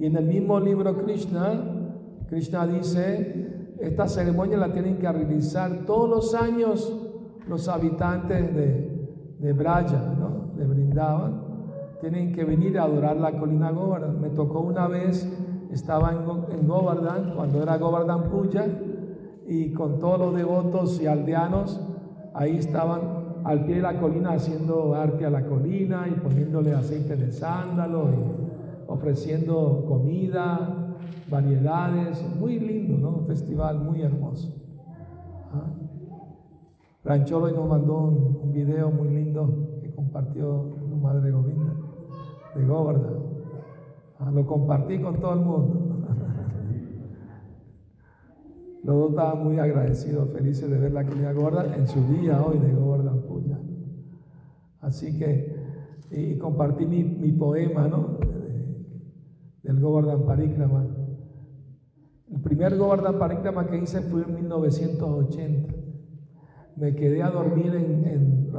y en el mismo libro Krishna, Krishna dice, esta ceremonia la tienen que realizar todos los años los habitantes de, de Braya, ¿no? De Brindavan, tienen que venir a adorar la colina Govardhan. Me tocó una vez, estaba en, en Govardhan, cuando era Govardhan Puya, y con todos los devotos y aldeanos, ahí estaban al pie de la colina haciendo arte a la colina y poniéndole aceite de sándalo ofreciendo comida, variedades, muy lindo, ¿no? Un festival muy hermoso. ¿Ah? Rancholo nos mandó un, video muy lindo que compartió su madre Govinda de Govardhan. ¿Ah? Lo compartí con todo el mundo. Los dos estaban muy agradecidos, felices de ver la comunidad gorda en su día hoy de Gordon Puya. Así que, y compartí mi poema, ¿no? Del Govardhan Parikrama. El primer Govardhan Parikrama que hice fue en 1980. Me quedé a dormir en, en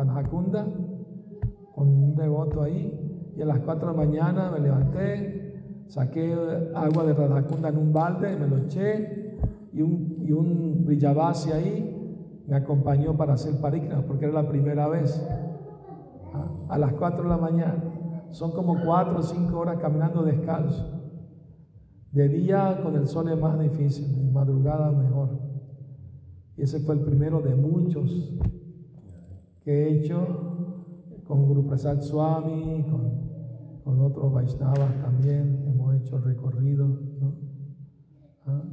con un devoto ahí y a las 4 de la mañana me levanté, saqué agua de Ranjakunda en un balde, me lo eché y un, y ahí me acompañó para hacer parikram porque era la primera vez. A, las 4 de la mañana. Son como 4 o 5 horas caminando descalzo. De día con el sol es más difícil, de madrugada mejor. Y ese fue el primero de muchos que he hecho con Guru Prasad Swami, con, otros Vaishnavas también. Hemos hecho recorrido. ¿no? ¿Ah?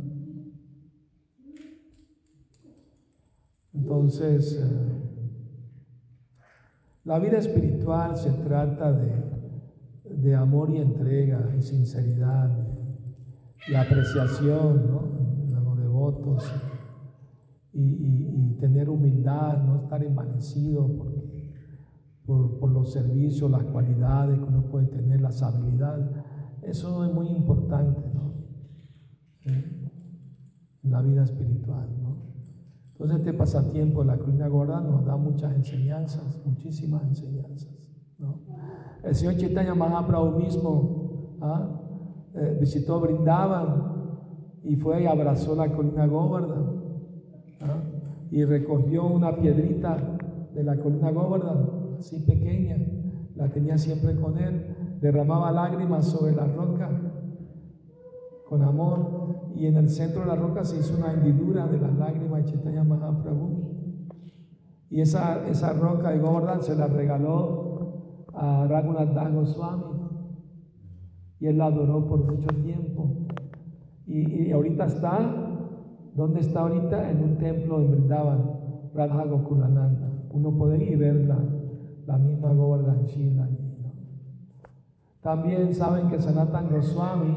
Entonces, eh, la vida espiritual se trata de, amor y entrega y sinceridad y apreciación ¿no? de los devotos y, tener humildad, no estar envanecido por, por, los servicios, las cualidades que uno puede tener, las habilidades. Eso es muy importante ¿no? en la vida espiritual. Entonces este pasatiempo de la colina gorda nos da muchas enseñanzas, muchísimas enseñanzas. El señor Chaitanya Mahaprabhu mismo ¿ah? Eh, visitó Brindavan y fue y abrazó la colina Govardhan ¿ah? y recogió una piedrita de la colina Govardhan, así pequeña, la tenía siempre con él, derramaba lágrimas sobre la roca con amor y en el centro de la roca se hizo una hendidura de las lágrimas de Chaitanya Mahaprabhu. Y esa, esa roca de Gordon se la regaló a Raghunath. Y él la adoró por mucho tiempo. Y, ahorita está, ¿dónde está ahorita? En un templo en Vrindavan, Radha Gokulananda. Uno puede ir y ver la, misma Govardhan Shila allí. También saben que Sanatan Goswami,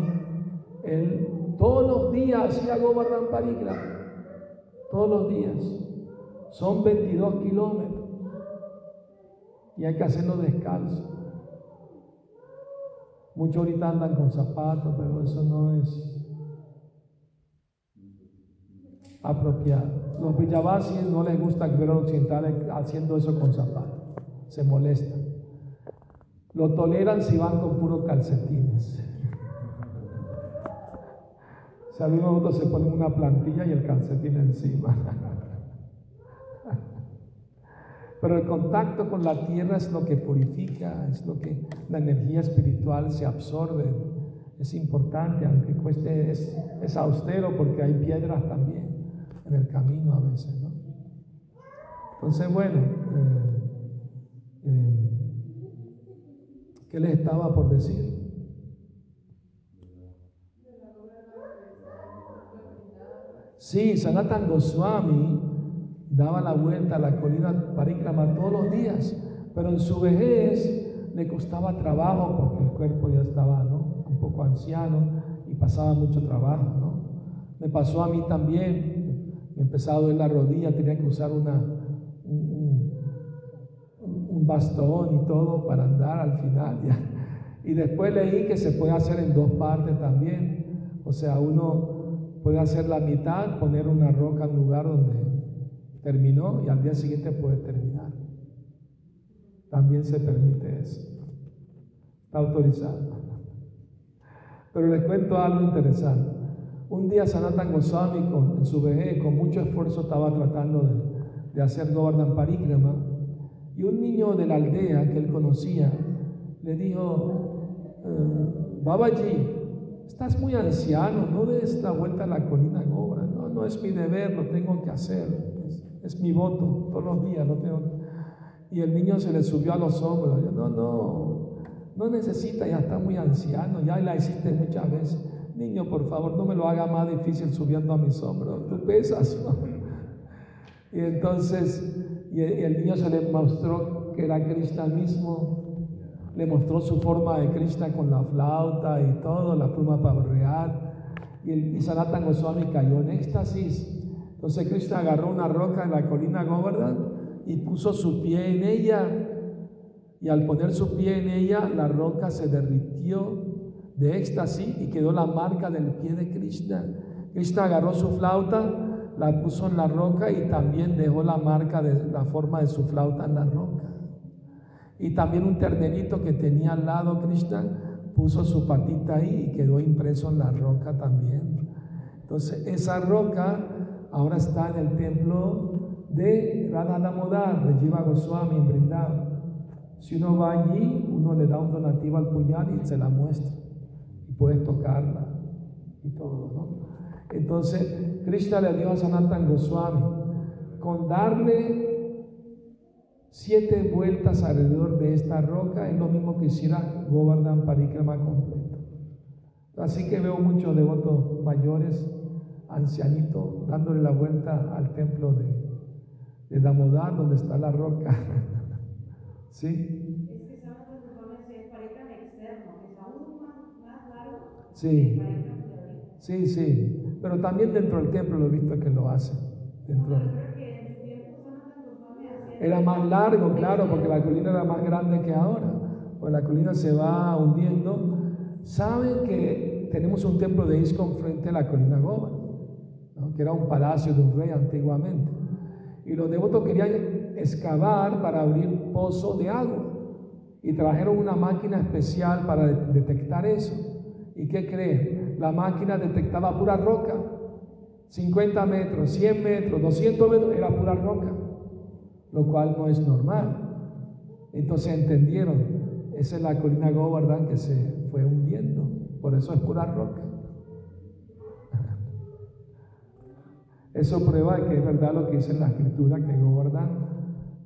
él todos los días hacía Govardhan Parikram. Todos los días. Son 22 kilómetros. Y hay que hacerlo descalzo. Muchos ahorita andan con zapatos, pero eso no es apropiado. Los Villavasis no les gusta ver a occidentales haciendo eso con zapatos. Se molestan. Lo toleran si van con puros calcetines. Si algunos otros se ponen una plantilla y el calcetín encima. Pero el contacto con la tierra es lo que purifica, es lo que la energía espiritual se absorbe. Es importante, aunque cueste, es, austero porque hay piedras también en el camino a veces. ¿no? Entonces, bueno, eh, eh, ¿qué les estaba por decir? Sí, Sanatan Goswami daba la vuelta a la colina Parikrama todos los días, pero en su vejez le costaba trabajo porque el cuerpo ya estaba un poco anciano y pasaba mucho trabajo. ¿no? Me pasó a mí también, me empezaba a doler la rodilla, tenía que usar una, un, un bastón y todo para andar al final. Ya. Y después leí que se puede hacer en dos partes también. O sea, uno puede hacer la mitad, poner una roca en lugar donde terminó y al día siguiente puede terminar. También se permite eso. Está autorizado. Pero les cuento algo interesante. Un día Sanatan Goswami en su vejez, con mucho esfuerzo, estaba tratando de, hacer Govardhan Parikrama y un niño de la aldea que él conocía le dijo, eh, Babaji, estás muy anciano, no des la vuelta a la colina Govardhan, no, no es mi deber, lo tengo que hacer es mi voto, todos los días lo tengo. Y el niño se le subió a los hombros. Yo, no, no, no necesita, ya está muy anciano, ya la hiciste muchas veces. Niño, por favor, no me lo haga más difícil subiendo a mis hombros. Tú pesas. y entonces, y el, niño se le mostró que era Krishna mismo. Le mostró su forma de Krishna con la flauta y todo, la pluma para borrear. Y, el, y Sanatan Goswami cayó en éxtasis entonces Cristo agarró una roca en la colina Govardhan y puso su pie en ella. Y al poner su pie en ella, la roca se derritió de éxtasis y quedó la marca del pie de Krishna. Krishna agarró su flauta, la puso en la roca y también dejó la marca de la forma de su flauta en la roca. Y también un ternerito que tenía al lado Krishna puso su patita ahí y quedó impreso en la roca también. Entonces esa roca ahora está en el templo de Radha Damodar, de Jiva Goswami en Brindavan. Si uno va allí, uno le da un donativo al puñal y se la muestra. Y puedes tocarla y todo, ¿no? Entonces, Krishna le dio a Sanatan Goswami con darle siete vueltas alrededor de esta roca es lo mismo que hiciera Govardhan Parikrama completo. Así que veo muchos devotos mayores ancianito dándole la vuelta al templo de, de Damodar, donde está la roca. ¿Sí? Sí. Sí, sí. Pero también dentro del templo lo he visto que lo hace. Dentro. Era más largo, claro, porque la colina era más grande que ahora. Pues la colina se va hundiendo. Saben que tenemos un templo de Iscon frente a la colina Goba que era un palacio de un rey antiguamente. Y los devotos querían excavar para abrir pozo de agua. Y trajeron una máquina especial para detectar eso. ¿Y qué creen? La máquina detectaba pura roca. 50 metros, 100 metros, 200 metros, era pura roca. Lo cual no es normal. Entonces entendieron, esa es la colina Govardhan que se fue hundiendo. Por eso es pura roca. Eso prueba que es verdad lo que dice la escritura, que Govardhan,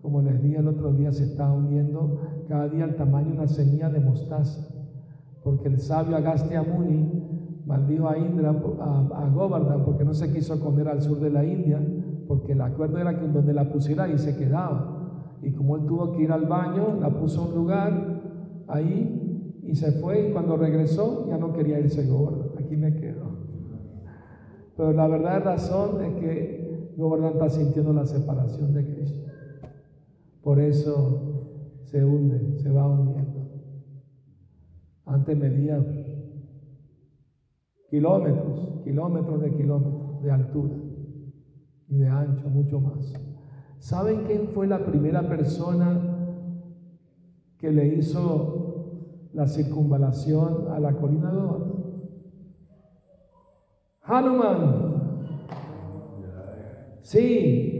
como les dije el otro día, se está uniendo cada día al tamaño de una semilla de mostaza. Porque el sabio Agastya Muni maldijo a Indra, a, Govardhan, porque no se quiso comer al sur de la India, porque el acuerdo era que donde la pusiera ahí se quedaba. Y como él tuvo que ir al baño, la puso en un lugar ahí y se fue. Y cuando regresó, ya no quería irse Govardhan. Aquí me quedo. Pero la verdad razón es que Govardhan está sintiendo la separación de Cristo. Por eso se hunde, se va hundiendo. Antes medía kilómetros, kilómetros de kilómetros de altura y de ancho, mucho más. ¿Saben quién fue la primera persona que le hizo la circunvalación a la colina Goa. Hanuman. Sí.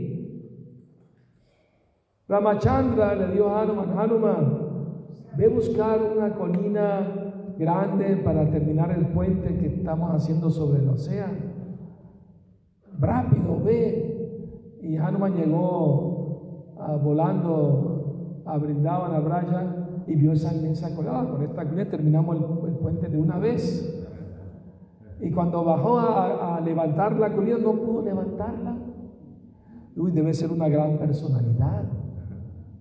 Ramachandra le dio a Hanuman, Hanuman, ve buscar una colina grande para terminar el puente que estamos haciendo sobre el océano. Rápido, ve. Y Hanuman llegó ah, volando a Brindavan, a Braya, y vio esa inmensa colada. Con esta colina terminamos el, puente de una vez. Y cuando bajó a, levantar la colina, no pudo levantarla. Uy, debe ser una gran personalidad.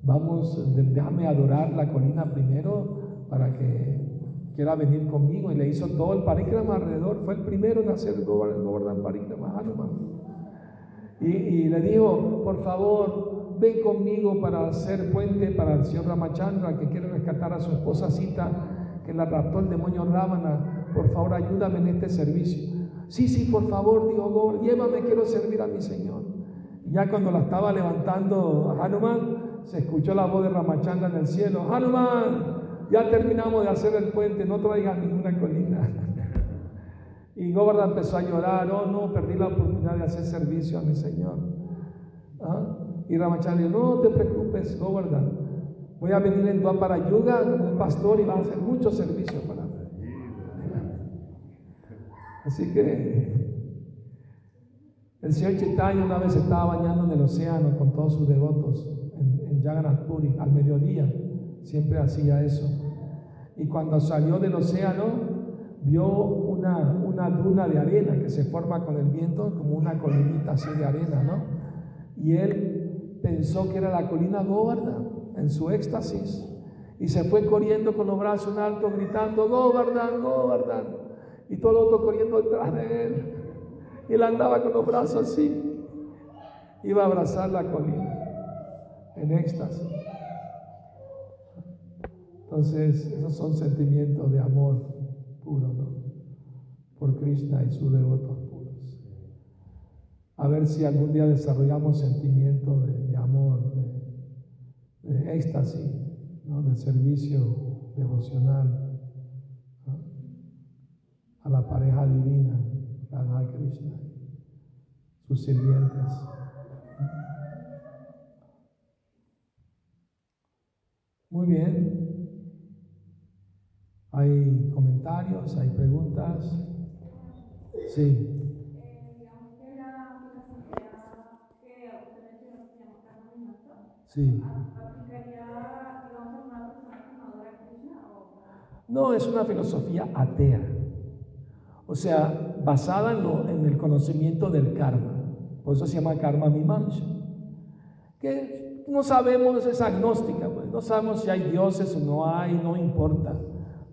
Vamos, déjame adorar la colina primero para que quiera venir conmigo. Y le hizo todo el parikrama alrededor. Fue el primero en hacer el Govardhan Parikrama Hanuman. Y, y le dijo, por favor, ven conmigo para hacer puente para el señor Ramachandra que quiere rescatar a su esposa Sita, que la raptó el demonio Ravana. Por favor, ayúdame en este servicio. Sí, sí, por favor, dijo Govardhan, llévame, quiero servir a mi Señor. Y ya cuando la estaba levantando Hanuman, se escuchó la voz de Ramachandra en el cielo. Hanuman, ya terminamos de hacer el puente, no traigan ninguna colina. Y Govardhan empezó a llorar, oh no, perdí la oportunidad de hacer servicio a mi Señor. ¿Ah? Y Ramachandra no te preocupes, Govardhan, voy a venir en para Yuga como un pastor y va a hacer mucho servicio para mí. Así que el señor Chaitanya una vez estaba bañando en el océano con todos sus devotos en, en Puri al mediodía siempre hacía eso. Y cuando salió del océano, vio una, una duna de arena que se forma con el viento, como una colinita así de arena, ¿no? Y él pensó que era la colina Govardhan en su éxtasis. Y se fue corriendo con los brazos en alto, gritando, Govardhan, Govardhan. Y todo el otro corriendo detrás de él. Y él andaba con los brazos así. Iba a abrazar la colina en éxtasis. Entonces, esos son sentimientos de amor puro, ¿no? Por Krishna y sus devotos puros. A ver si algún día desarrollamos sentimientos de, amor, de, éxtasis, ¿no? de servicio devocional a la pareja divina, Radha Krishna, sus sirvientes. Muy bien. ¿Hay comentarios? ¿Hay preguntas? Sí. Sí. No, es una filosofía atea. O sea, basada en, el conocimiento del karma. Por eso se llama karma mimamsha. Que no sabemos, es agnóstica, pues. no sabemos si hay dioses o no hay, no importa.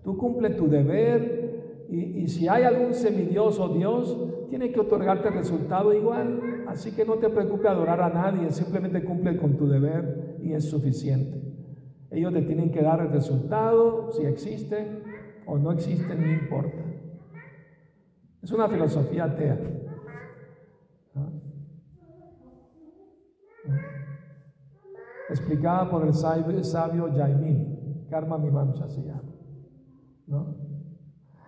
Tú cumples tu deber y, si hay algún semidioso Dios, tiene que otorgarte el resultado igual. Así que no te preocupes adorar a nadie, simplemente cumple con tu deber y es suficiente. Ellos te tienen que dar el resultado, si existen o no existen, no importa. Es una filosofía atea. ¿Ah? Explicada por el sabio, Jaimini, Karma Mimamsa se llama. ¿no?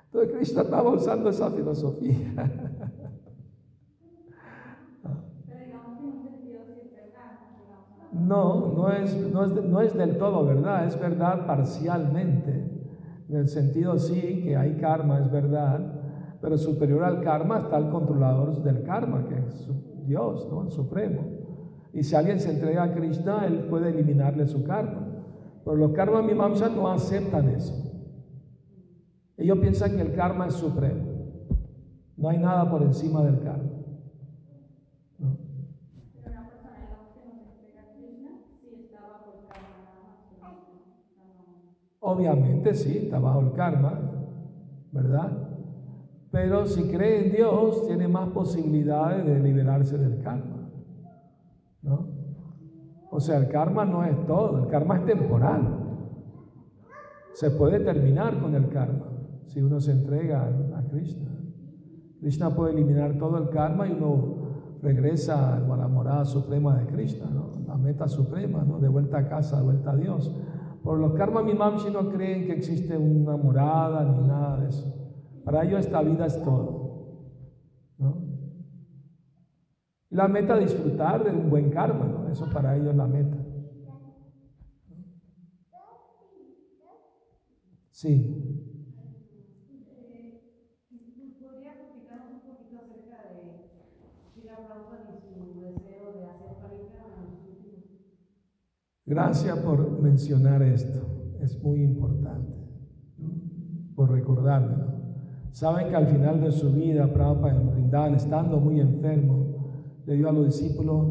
Entonces Cristo estaba usando esa filosofía. No, no es, no, es, no es del todo verdad, es verdad parcialmente. En el sentido sí que hay karma, es verdad, pero superior al karma está el controlador del karma, que es Dios, ¿no? el Supremo. Y si alguien se entrega a Krishna, él puede eliminarle su karma. Pero los karma mimamsa no aceptan eso. Ellos piensan que el karma es supremo. No hay nada por encima del karma. Obviamente sí, está bajo el karma, ¿verdad? Pero si cree en Dios, tiene más posibilidades de liberarse del karma. ¿No? O sea, el karma no es todo, el karma es temporal. Se puede terminar con el karma si uno se entrega a Krishna. Krishna puede eliminar todo el karma y uno regresa a la morada suprema de Krishna, la meta suprema, ¿no? de vuelta a casa, de vuelta a Dios. Por los karma no creen que existe una morada ni nada de eso. Para ellos esta vida es todo. ¿no? La meta es disfrutar de un buen karma, ¿no? Eso para ellos es la meta. Sí. Gracias por mencionar esto, es muy importante, por recordármelo. Saben que al final de su vida, Prabhupada en Brindavan, estando muy enfermo, le dio a los discípulos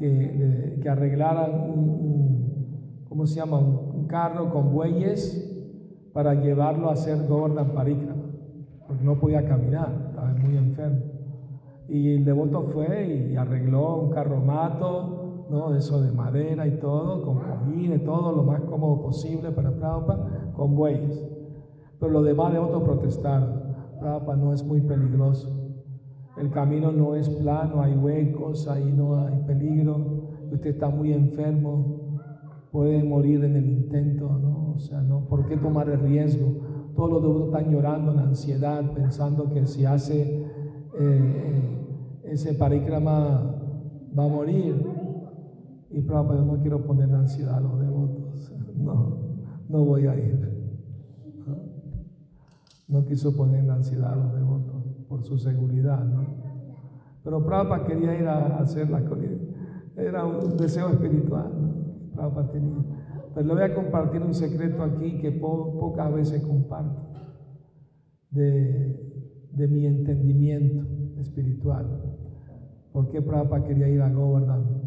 que, que arreglaran un, ¿cómo se llama? Un, carro con bueyes para llevarlo a hacer Gordon Parikrama, porque no podía caminar, estaba muy enfermo. Y el devoto fue y arregló un carromato ¿no? Eso de madera y todo, con y todo lo más cómodo posible para Prabhupada, con bueyes. Pero lo demás de otros protestaron. Prabhupada no es muy peligroso. El camino no es plano, hay huecos, ahí no hay peligro. Usted está muy enfermo, puede morir en el intento, ¿no? O sea, ¿no? ¿Por qué tomar el riesgo? Todos los devotos están llorando en ansiedad, pensando que si hace eh, eh, ese parikrama va a morir. Y Prabhupada, yo no quiero poner ansiedad a los devotos. No, no voy a ir. No quiso poner ansiedad a los devotos por su seguridad, ¿no? Pero Prabhupada quería ir a hacer la colina. Era un deseo espiritual, ¿no? Prabhupada tenía. Pero le voy a compartir un secreto aquí que pocas veces comparto de, de mi entendimiento espiritual. ¿Por qué Prabhupada quería ir a Govardhan?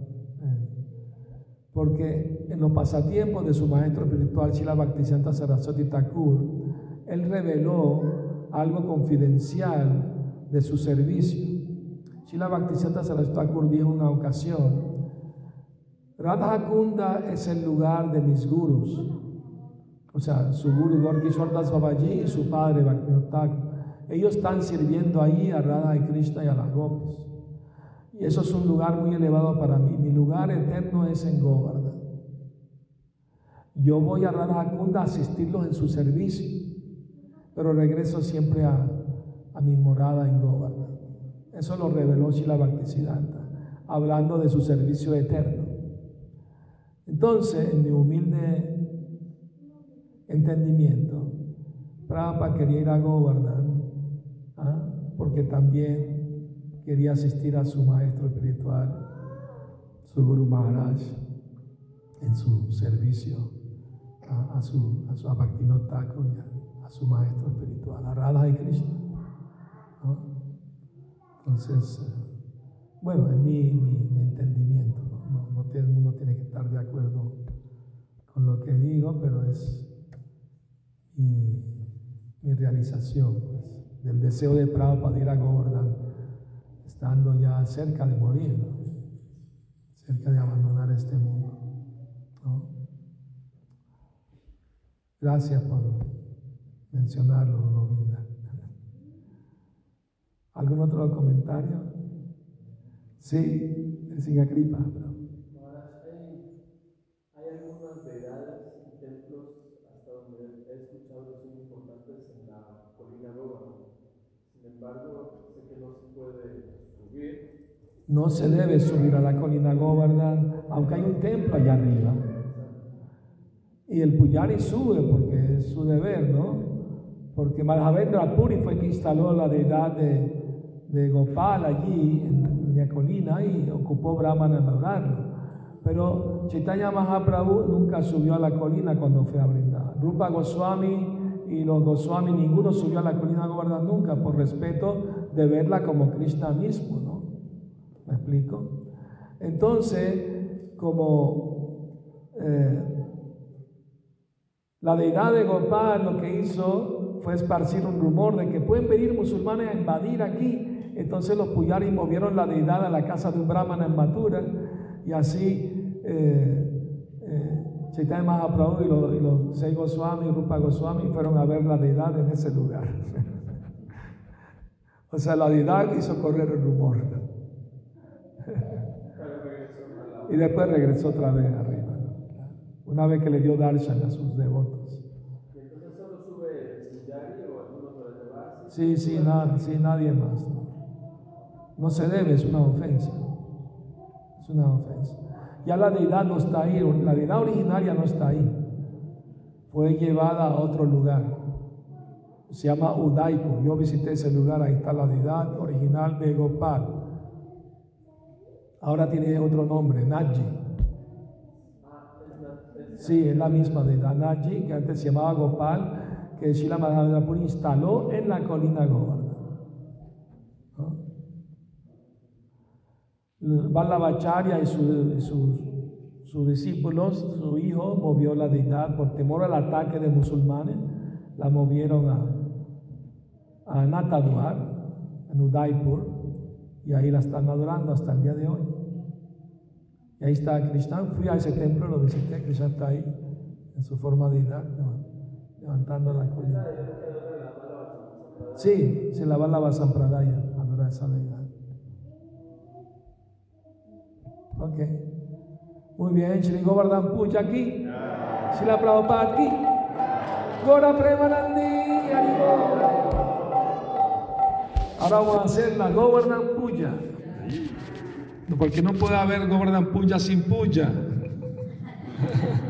porque en los pasatiempos de su maestro espiritual, Shila Bhaktisiddhanta Saraswati Thakur, él reveló algo confidencial de su servicio. Shila Bhaktisiddhanta Saraswati Thakur dijo en una ocasión, Radha Kunda es el lugar de mis gurus, o sea, su guru Gorkishwar Das Babaji y su padre Bhaktivinoda. Ellos están sirviendo ahí a Radha y Krishna y a las gopis. Y eso es un lugar muy elevado para mí. Mi lugar eterno es en Govardhan. Yo voy a Radhakunda a asistirlos en su servicio, pero regreso siempre a, mi morada en Govardhan. Eso lo reveló Shila Bhaktisiddhanta, hablando de su servicio eterno. Entonces, en mi humilde entendimiento, Prabhupada quería ir a Govardhan, ¿ah? porque también quería asistir a su maestro espiritual, su Guru Maharaj, en su servicio a, su, a, su, a su maestro espiritual, a Radha y Krishna. Entonces, eh, bueno, en mi, mi, entendimiento, ¿no? No, el mundo tiene que estar de acuerdo con lo que digo, pero es mi, realización pues, del deseo de Prabhupada ir a Govardhan estando ya cerca de morir, cerca de abandonar este mundo. Gracias por mencionarlo, Govinda. ¿Algún otro comentario? Sí, siga Kripa. Hay algunas deidades y templos hasta donde he escuchado que son importantes en la colina Róbano. Sin embargo, sé que no se puede no se debe subir a la colina Govardhan, aunque hay un templo allá arriba. Y el Puyari sube porque es su deber, ¿no? Porque Madhavendra Puri fue quien instaló la deidad de, Gopal allí, en, la colina, y ocupó Brahman en adorarlo. Pero Chaitanya Mahaprabhu nunca subió a la colina cuando fue a brindar. Rupa Goswami y los Goswami, ninguno subió a la colina Govardhan nunca, por respeto de verla como Krishna mismo, ¿no? ¿Me explico? Entonces, como eh, la deidad de Gopal lo que hizo fue esparcir un rumor de que pueden venir musulmanes a invadir aquí. Entonces los Puyaris movieron la deidad a la casa de un brahmana en Mathura y así eh, eh, Chaitanya Mahaprabhu y los, y seis Goswami y Rupa Goswami fueron a ver la deidad en ese lugar. o sea, la deidad hizo correr el rumor. y después regresó otra vez arriba. una vez que le dio darshan a sus devotos. ¿Y entonces solo sube el diario o algunos para llevarse? Sí, sí, nada, sí, nadie más. No. Se debe, es una ofensa. Es una ofensa. Ya la deidad no está ahí, la deidad originaria no está ahí. Fue llevada a otro lugar. Se llama Udaipur. Yo visité ese lugar, ahí está la deidad original de Gopal. Ahora tiene otro nombre, Naji. Sí, es la misma deidad Naji, que antes se llamaba Gopal, que Shila Madhavapur instaló en la colina Govardhan. ¿No? Y su- sus, discípulos, su hijo, movió la deidad por temor al ataque de musulmanes, la movieron a, a Natadwar, en Udaipur, y ahí la están adorando hasta el día de hoy. Y ahí está Krishna. Fui a ese templo, lo visité. Krishna está ahí en su forma de deidad, levantando la colina. Sí, se la va la Sampradaya, adora esa deidad. Ok. Muy bien, Shri Govardhan Puja aquí. Shri Prabhupada aquí. Gora Premanandi. Ahora vamos a hacer la Govardhan Puja. Porque no puede haber Govardhan Puja sin Puja.